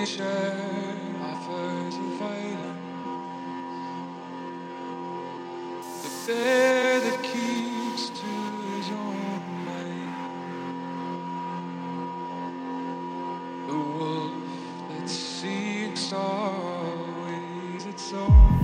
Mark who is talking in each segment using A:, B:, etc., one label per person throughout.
A: The bear that keeps to his own mind. The wolf that seeks always its own.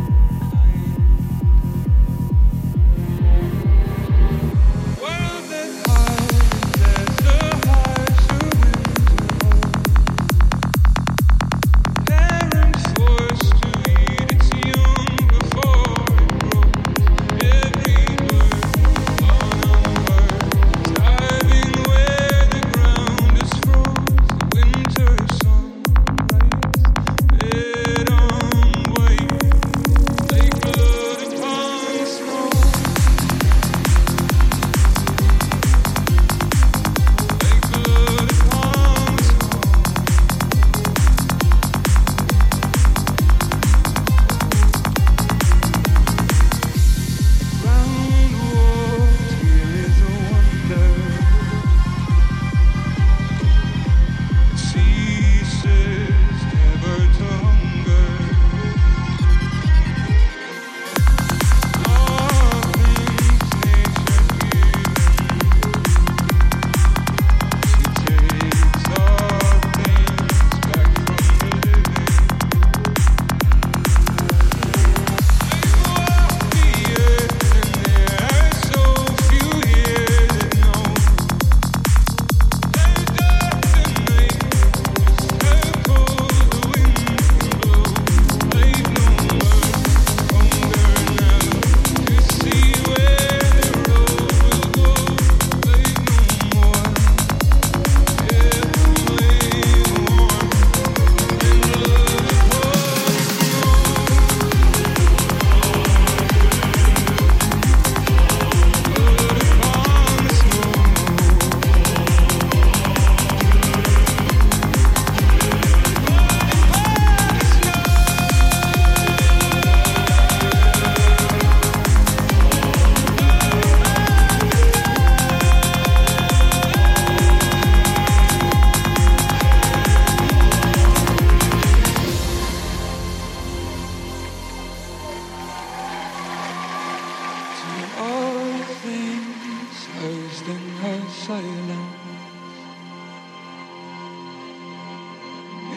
A: sayonara.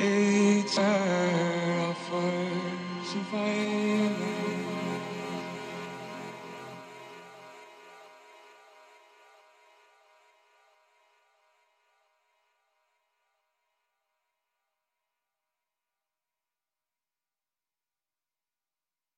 A: It's time.